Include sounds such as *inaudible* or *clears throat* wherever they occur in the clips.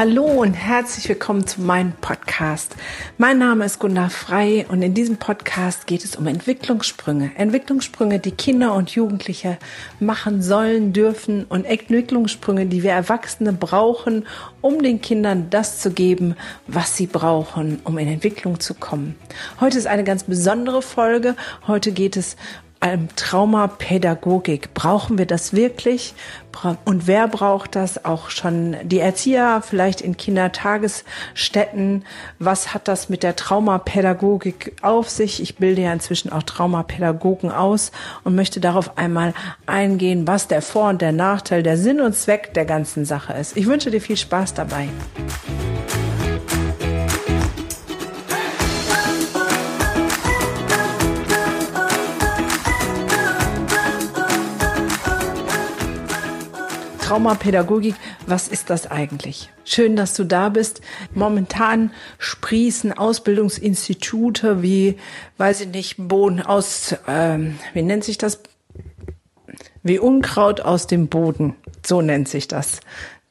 Hallo und herzlich willkommen zu meinem Podcast. Mein Name ist Gunnar Frei und in diesem Podcast geht es um Entwicklungssprünge. Entwicklungssprünge, die Kinder und Jugendliche machen sollen, dürfen und Entwicklungssprünge, die wir Erwachsene brauchen, um den Kindern das zu geben, was sie brauchen, um in Entwicklung zu kommen. Heute ist eine ganz besondere Folge. Heute geht es Traumapädagogik. Brauchen wir das wirklich? Und wer braucht das? Auch schon die Erzieher, vielleicht in Kindertagesstätten. Was hat das mit der Traumapädagogik auf sich? Ich bilde ja inzwischen auch Traumapädagogen aus und möchte darauf einmal eingehen, was der Vor- und der Nachteil, der Sinn und Zweck der ganzen Sache ist. Ich wünsche dir viel Spaß dabei. Traumapädagogik, was ist das eigentlich? Schön, dass du da bist. Momentan sprießen Ausbildungsinstitute wie, weiß ich nicht, Boden aus, ähm, wie nennt sich das? Wie Unkraut aus dem Boden. So nennt sich das.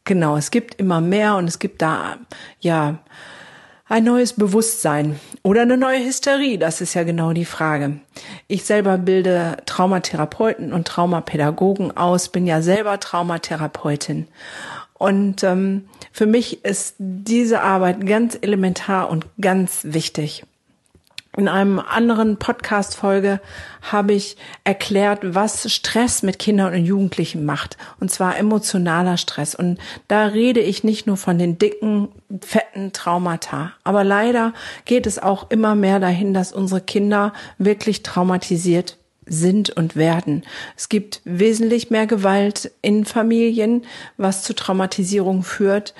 Genau, es gibt immer mehr und es gibt da, ja, ein neues Bewusstsein oder eine neue Hysterie, das ist ja genau die Frage. Ich selber bilde Traumatherapeuten und Traumapädagogen aus, bin ja selber Traumatherapeutin. Und ähm, für mich ist diese Arbeit ganz elementar und ganz wichtig. In einem anderen Podcast-Folge habe ich erklärt, was Stress mit Kindern und Jugendlichen macht. Und zwar emotionaler Stress. Und da rede ich nicht nur von den dicken, fetten Traumata. Aber leider geht es auch immer mehr dahin, dass unsere Kinder wirklich traumatisiert sind und werden. Es gibt wesentlich mehr Gewalt in Familien, was zu Traumatisierung führt.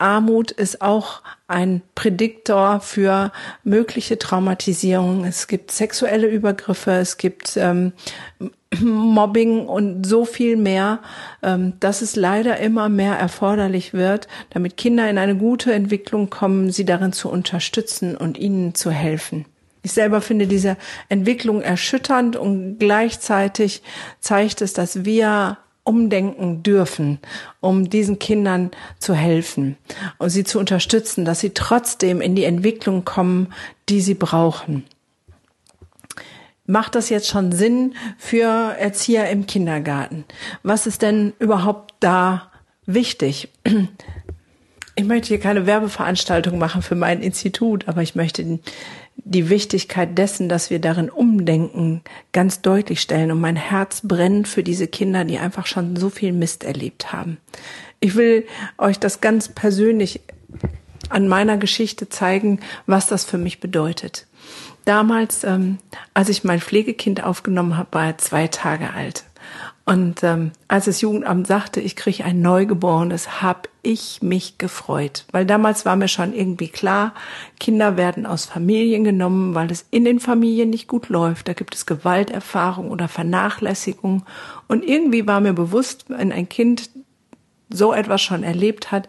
Armut ist auch ein Prädiktor für mögliche Traumatisierung. Es gibt sexuelle Übergriffe, es gibt ähm, *clears throat* Mobbing und so viel mehr, ähm, dass es leider immer mehr erforderlich wird, damit Kinder in eine gute Entwicklung kommen, sie darin zu unterstützen und ihnen zu helfen. Ich selber finde diese Entwicklung erschütternd und gleichzeitig zeigt es, dass wir umdenken dürfen, um diesen Kindern zu helfen und sie zu unterstützen, dass sie trotzdem in die Entwicklung kommen, die sie brauchen. Macht das jetzt schon Sinn für Erzieher im Kindergarten? Was ist denn überhaupt da wichtig? Ich möchte hier keine Werbeveranstaltung machen für mein Institut, aber ich möchte die Wichtigkeit dessen, dass wir darin umdenken, ganz deutlich stellen. Und mein Herz brennt für diese Kinder, die einfach schon so viel Mist erlebt haben. Ich will euch das ganz persönlich an meiner Geschichte zeigen, was das für mich bedeutet. Damals, ähm, als ich mein Pflegekind aufgenommen habe, war er zwei Tage alt. Und ähm, als das Jugendamt sagte, ich kriege ein Neugeborenes, habe ich mich gefreut, weil damals war mir schon irgendwie klar, Kinder werden aus Familien genommen, weil es in den Familien nicht gut läuft. Da gibt es Gewalterfahrung oder Vernachlässigung. Und irgendwie war mir bewusst, wenn ein Kind so etwas schon erlebt hat,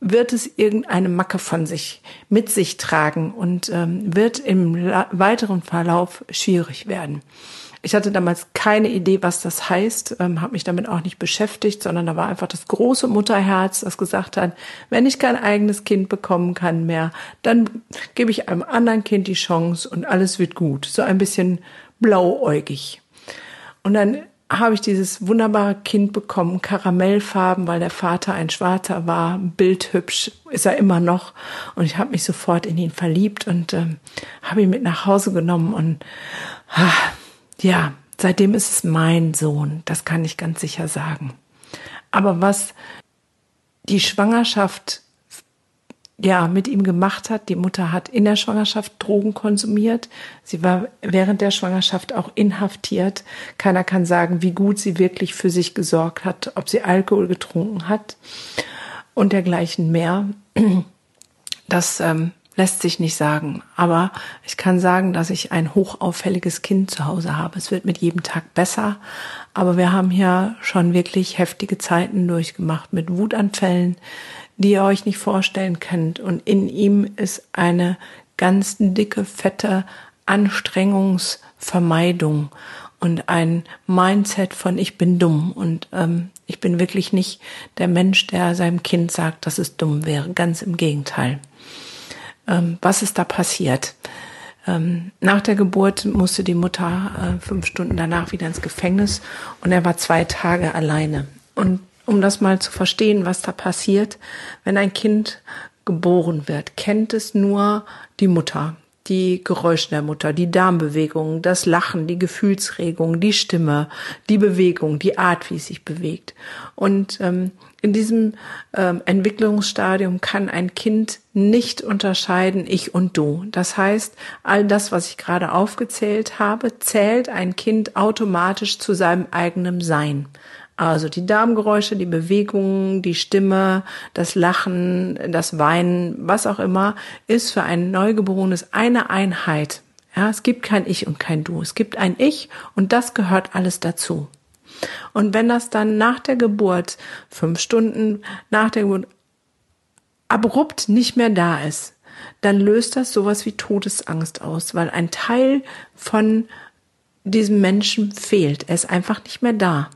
wird es irgendeine Macke von sich mit sich tragen und ähm, wird im weiteren Verlauf schwierig werden. Ich hatte damals keine Idee, was das heißt, ähm, habe mich damit auch nicht beschäftigt, sondern da war einfach das große Mutterherz, das gesagt hat, wenn ich kein eigenes Kind bekommen kann mehr, dann gebe ich einem anderen Kind die Chance und alles wird gut. So ein bisschen blauäugig. Und dann habe ich dieses wunderbare Kind bekommen, Karamellfarben, weil der Vater ein Schwarzer war, bildhübsch ist er immer noch. Und ich habe mich sofort in ihn verliebt und ähm, habe ihn mit nach Hause genommen und ah, ja, seitdem ist es mein Sohn, das kann ich ganz sicher sagen. Aber was die Schwangerschaft ja mit ihm gemacht hat, die Mutter hat in der Schwangerschaft Drogen konsumiert. Sie war während der Schwangerschaft auch inhaftiert. Keiner kann sagen, wie gut sie wirklich für sich gesorgt hat, ob sie Alkohol getrunken hat und dergleichen mehr. Das ähm, lässt sich nicht sagen. Aber ich kann sagen, dass ich ein hochauffälliges Kind zu Hause habe. Es wird mit jedem Tag besser. Aber wir haben hier schon wirklich heftige Zeiten durchgemacht mit Wutanfällen, die ihr euch nicht vorstellen könnt. Und in ihm ist eine ganz dicke, fette Anstrengungsvermeidung. und ein Mindset von ich bin dumm und ähm, ich bin wirklich nicht der Mensch, der seinem Kind sagt, dass es dumm wäre. Ganz im Gegenteil. Ähm, was ist da passiert? Ähm, nach der Geburt musste die Mutter äh, fünf Stunden danach wieder ins Gefängnis und er war zwei Tage alleine. Und um das mal zu verstehen, was da passiert, wenn ein Kind geboren wird, kennt es nur die Mutter die Geräusche der Mutter, die Darmbewegungen, das Lachen, die Gefühlsregung, die Stimme, die Bewegung, die Art, wie es sich bewegt. Und ähm, in diesem ähm, Entwicklungsstadium kann ein Kind nicht unterscheiden, ich und du. Das heißt, all das, was ich gerade aufgezählt habe, zählt ein Kind automatisch zu seinem eigenen Sein. Also die Darmgeräusche, die Bewegungen, die Stimme, das Lachen, das Weinen, was auch immer, ist für ein Neugeborenes eine Einheit. Ja, es gibt kein Ich und kein Du. Es gibt ein Ich und das gehört alles dazu. Und wenn das dann nach der Geburt, fünf Stunden nach der Geburt, abrupt nicht mehr da ist, dann löst das sowas wie Todesangst aus, weil ein Teil von diesem Menschen fehlt. Er ist einfach nicht mehr da.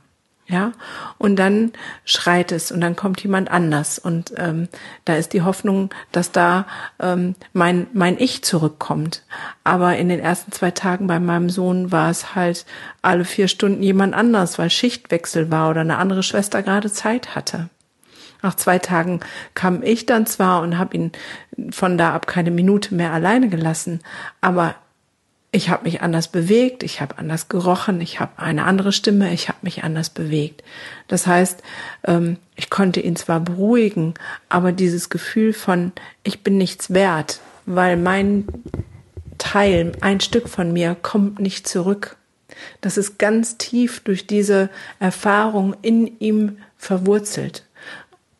Ja, und dann schreit es und dann kommt jemand anders und ähm, da ist die Hoffnung, dass da ähm, mein mein Ich zurückkommt. Aber in den ersten zwei Tagen bei meinem Sohn war es halt alle vier Stunden jemand anders, weil Schichtwechsel war oder eine andere Schwester gerade Zeit hatte. Nach zwei Tagen kam ich dann zwar und habe ihn von da ab keine Minute mehr alleine gelassen, aber ich habe mich anders bewegt, ich habe anders gerochen, ich habe eine andere Stimme, ich habe mich anders bewegt. Das heißt, ähm, ich konnte ihn zwar beruhigen, aber dieses Gefühl von, ich bin nichts wert, weil mein Teil, ein Stück von mir kommt nicht zurück. Das ist ganz tief durch diese Erfahrung in ihm verwurzelt.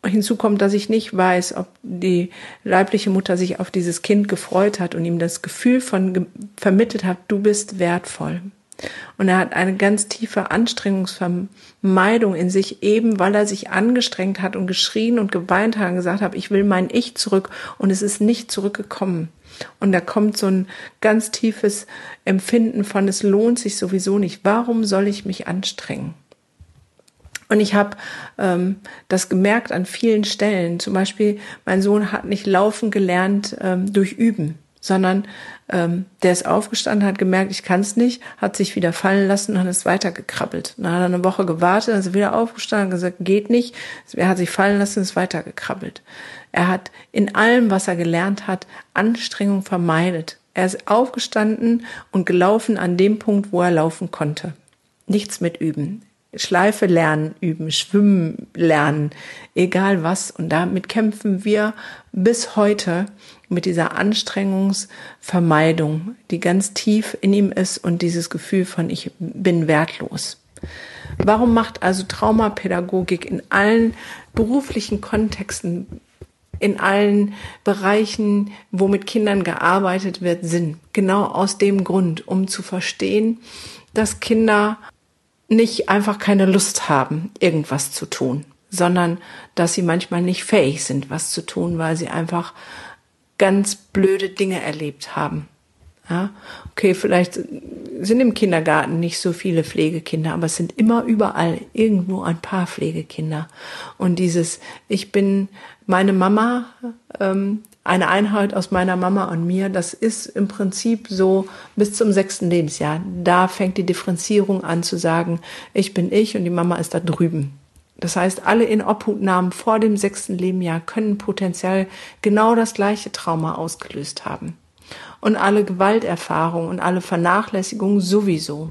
Hinzu kommt, dass ich nicht weiß, ob die leibliche Mutter sich auf dieses Kind gefreut hat und ihm das Gefühl von vermittelt hat, du bist wertvoll. Und er hat eine ganz tiefe Anstrengungsvermeidung in sich, eben weil er sich angestrengt hat und geschrien und geweint hat und gesagt hat, ich will mein Ich zurück und es ist nicht zurückgekommen. Und da kommt so ein ganz tiefes Empfinden von, es lohnt sich sowieso nicht. Warum soll ich mich anstrengen? Und ich habe ähm, das gemerkt an vielen Stellen. Zum Beispiel, mein Sohn hat nicht laufen gelernt ähm, durch Üben, sondern ähm, der ist aufgestanden, hat gemerkt, ich kann es nicht, hat sich wieder fallen lassen und ist weitergekrabbelt. Dann hat er eine Woche gewartet, dann ist er wieder aufgestanden, gesagt, geht nicht. Er hat sich fallen lassen, ist weitergekrabbelt. Er hat in allem, was er gelernt hat, Anstrengung vermeidet. Er ist aufgestanden und gelaufen an dem Punkt, wo er laufen konnte. Nichts mit üben. Schleife lernen, üben, schwimmen lernen, egal was. Und damit kämpfen wir bis heute mit dieser Anstrengungsvermeidung, die ganz tief in ihm ist und dieses Gefühl von ich bin wertlos. Warum macht also Traumapädagogik in allen beruflichen Kontexten, in allen Bereichen, wo mit Kindern gearbeitet wird, Sinn? Genau aus dem Grund, um zu verstehen, dass Kinder nicht einfach keine Lust haben, irgendwas zu tun, sondern dass sie manchmal nicht fähig sind, was zu tun, weil sie einfach ganz blöde Dinge erlebt haben. Ja, okay, vielleicht sind im Kindergarten nicht so viele Pflegekinder, aber es sind immer überall irgendwo ein paar Pflegekinder. Und dieses, ich bin meine Mama, ähm, eine Einheit aus meiner Mama und mir, das ist im Prinzip so bis zum sechsten Lebensjahr. Da fängt die Differenzierung an zu sagen, ich bin ich und die Mama ist da drüben. Das heißt, alle in Obhutnahmen vor dem sechsten Lebensjahr können potenziell genau das gleiche Trauma ausgelöst haben. Und alle Gewalterfahrungen und alle Vernachlässigungen sowieso.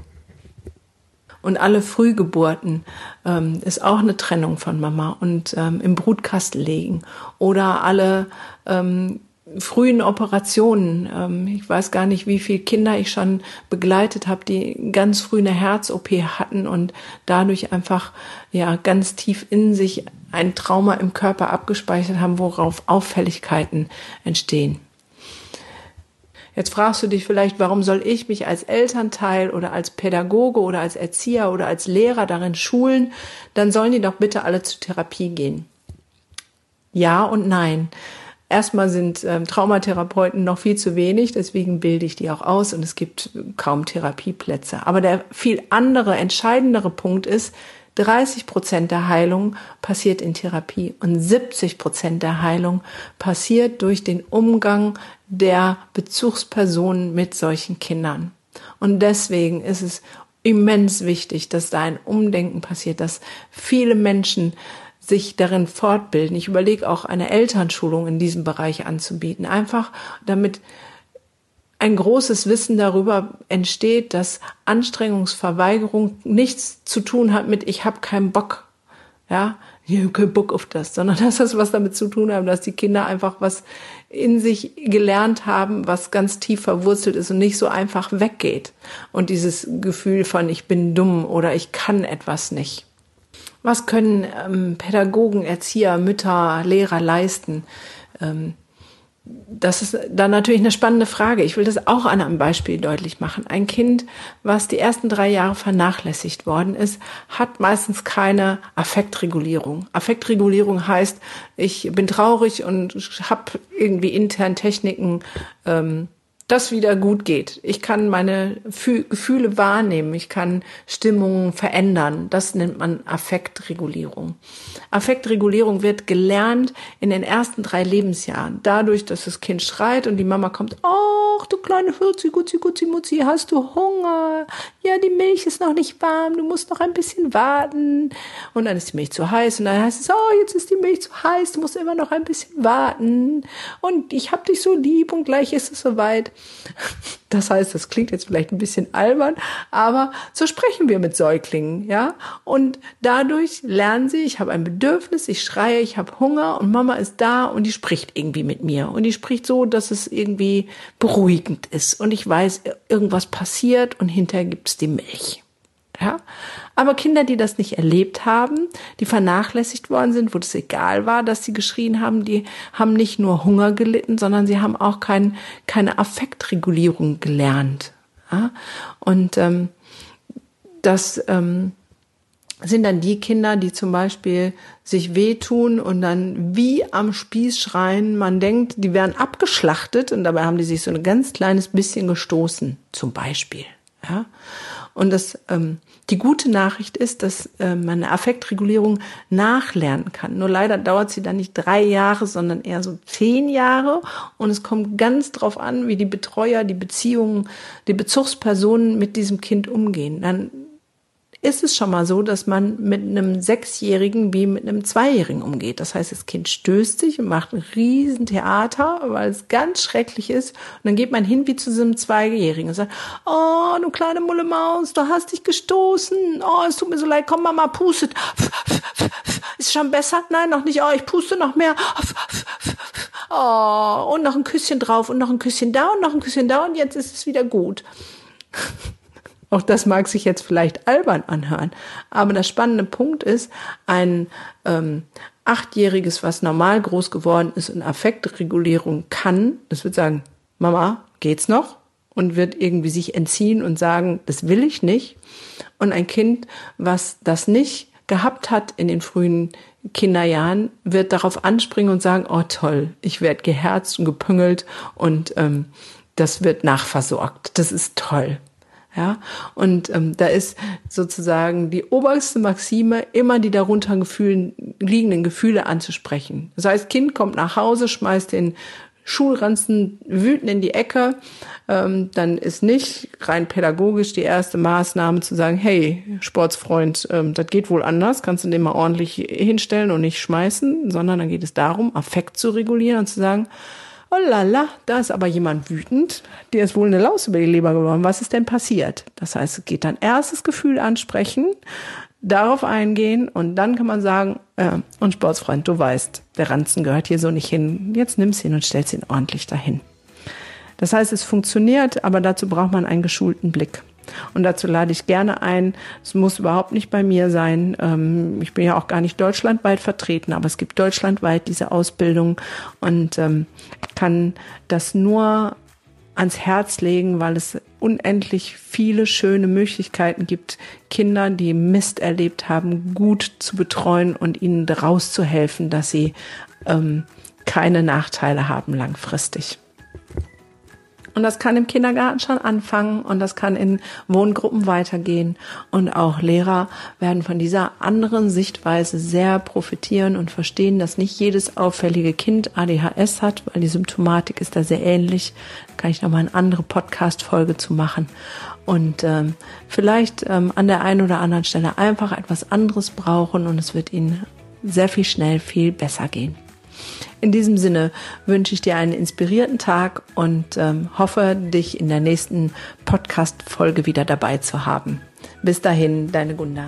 Und alle Frühgeburten ähm, ist auch eine Trennung von Mama und ähm, im Brutkasten legen. Oder alle ähm, frühen Operationen. Ähm, ich weiß gar nicht, wie viele Kinder ich schon begleitet habe, die ganz früh eine Herz-OP hatten und dadurch einfach ja ganz tief in sich ein Trauma im Körper abgespeichert haben, worauf Auffälligkeiten entstehen. Jetzt fragst du dich vielleicht, warum soll ich mich als Elternteil oder als Pädagoge oder als Erzieher oder als Lehrer darin schulen? Dann sollen die doch bitte alle zur Therapie gehen. Ja und nein. erstmal sind ähm, Traumatherapeuten noch viel zu wenig, deswegen bilde ich die auch aus und es gibt kaum Therapieplätze. Aber der viel andere, entscheidendere Punkt ist, 30 Prozent der Heilung passiert in Therapie und 70 Prozent der Heilung passiert durch den Umgang der Bezugspersonen mit solchen Kindern. Und deswegen ist es immens wichtig, dass da ein Umdenken passiert, dass viele Menschen sich darin fortbilden. Ich überlege auch eine Elternschulung in diesem Bereich anzubieten, einfach damit ein großes Wissen darüber entsteht, dass Anstrengungsverweigerung nichts zu tun hat mit ich habe keinen Bock. Ja, ich habe keinen Bock auf das, sondern *laughs* dass das was damit zu tun hat, dass die Kinder einfach was in sich gelernt haben, was ganz tief verwurzelt ist und nicht so einfach weggeht. Und dieses Gefühl von ich bin dumm oder ich kann etwas nicht. Was können ähm, Pädagogen, Erzieher, Mütter, Lehrer leisten? Ähm, das ist dann natürlich eine spannende Frage. Ich will das auch an einem Beispiel deutlich machen. Ein Kind, was die ersten drei Jahre vernachlässigt worden ist, hat meistens keine Affektregulierung. Affektregulierung heißt, ich bin traurig und habe irgendwie intern Techniken, ähm, das wieder gut geht. Ich kann meine Fü Gefühle wahrnehmen, ich kann Stimmungen verändern. Das nennt man Affektregulierung. Affektregulierung wird gelernt in den ersten drei Lebensjahren. Dadurch, dass das Kind schreit und die Mama kommt, ach du kleine Fürzi, Gutzi, Gutzi, Mutzi, hast du Hunger? Ja, die Milch ist noch nicht warm, du musst noch ein bisschen warten. Und dann ist die Milch zu heiß und dann heißt es, oh, jetzt ist die Milch zu heiß, du musst immer noch ein bisschen warten. Und ich hab dich so lieb und gleich ist es soweit. *laughs* Das heißt, das klingt jetzt vielleicht ein bisschen albern, aber so sprechen wir mit Säuglingen, ja? Und dadurch lernen sie, ich habe ein Bedürfnis, ich schreie, ich habe Hunger und Mama ist da und die spricht irgendwie mit mir und die spricht so, dass es irgendwie beruhigend ist und ich weiß, irgendwas passiert und hinterher gibt's die Milch. Ja? Aber Kinder, die das nicht erlebt haben, die vernachlässigt worden sind, wo es egal war, dass sie geschrien haben, die haben nicht nur Hunger gelitten, sondern sie haben auch kein, keine Affektregulierung gelernt. Ja? Und ähm, das ähm, sind dann die Kinder, die zum Beispiel sich wehtun und dann wie am Spieß schreien. Man denkt, die werden abgeschlachtet und dabei haben die sich so ein ganz kleines bisschen gestoßen, zum Beispiel. Ja? Und das, ähm, die gute Nachricht ist, dass äh, man eine Affektregulierung nachlernen kann. Nur leider dauert sie dann nicht drei Jahre, sondern eher so zehn Jahre. Und es kommt ganz drauf an, wie die Betreuer, die Beziehungen, die Bezugspersonen mit diesem Kind umgehen. Dann ist es schon mal so, dass man mit einem Sechsjährigen wie mit einem Zweijährigen umgeht. Das heißt, das Kind stößt sich und macht ein riesen Theater, weil es ganz schrecklich ist. Und dann geht man hin wie zu einem Zweijährigen und sagt, oh, du kleine Mulle Maus, du hast dich gestoßen. Oh, es tut mir so leid, komm Mama, pustet. Ist schon besser? Nein, noch nicht. Oh, ich puste noch mehr. Oh, und noch ein Küsschen drauf und noch ein Küsschen da und noch ein Küsschen da und jetzt ist es wieder gut. Auch das mag sich jetzt vielleicht albern anhören. Aber der spannende Punkt ist, ein ähm, Achtjähriges, was normal groß geworden ist und Affektregulierung kann, das wird sagen, Mama, geht's noch? Und wird irgendwie sich entziehen und sagen, das will ich nicht. Und ein Kind, was das nicht gehabt hat in den frühen Kinderjahren, wird darauf anspringen und sagen, oh toll, ich werde geherzt und gepüngelt und ähm, das wird nachversorgt. Das ist toll. Ja, und ähm, da ist sozusagen die oberste Maxime, immer die darunter gefühlen, liegenden Gefühle anzusprechen. Das heißt, Kind kommt nach Hause, schmeißt den Schulranzen wütend in die Ecke, ähm, dann ist nicht rein pädagogisch die erste Maßnahme zu sagen, hey, Sportsfreund, ähm, das geht wohl anders, kannst du den mal ordentlich hinstellen und nicht schmeißen, sondern dann geht es darum, Affekt zu regulieren und zu sagen, oh lala, da ist aber jemand wütend, dir ist wohl eine Laus über die Leber geworden, was ist denn passiert? Das heißt, es geht dann erstes Gefühl ansprechen, darauf eingehen und dann kann man sagen, äh, und Sportsfreund, du weißt, der Ranzen gehört hier so nicht hin, jetzt nimm's ihn und stell's ihn ordentlich dahin. Das heißt, es funktioniert, aber dazu braucht man einen geschulten Blick. Und dazu lade ich gerne ein. Es muss überhaupt nicht bei mir sein. Ähm, ich bin ja auch gar nicht deutschlandweit vertreten, aber es gibt deutschlandweit diese Ausbildung und ähm, kann das nur ans Herz legen, weil es unendlich viele schöne Möglichkeiten gibt, Kinder, die Mist erlebt haben, gut zu betreuen und ihnen daraus zu helfen, dass sie ähm, keine Nachteile haben langfristig. Und das kann im Kindergarten schon anfangen und das kann in Wohngruppen weitergehen. Und auch Lehrer werden von dieser anderen Sichtweise sehr profitieren und verstehen, dass nicht jedes auffällige Kind ADHS hat, weil die Symptomatik ist da sehr ähnlich. Da kann ich nochmal eine andere Podcast-Folge zu machen. Und ähm, vielleicht ähm, an der einen oder anderen Stelle einfach etwas anderes brauchen und es wird ihnen sehr viel schnell viel besser gehen. In diesem Sinne wünsche ich dir einen inspirierten Tag und ähm, hoffe, dich in der nächsten Podcast-Folge wieder dabei zu haben. Bis dahin, deine Gunda.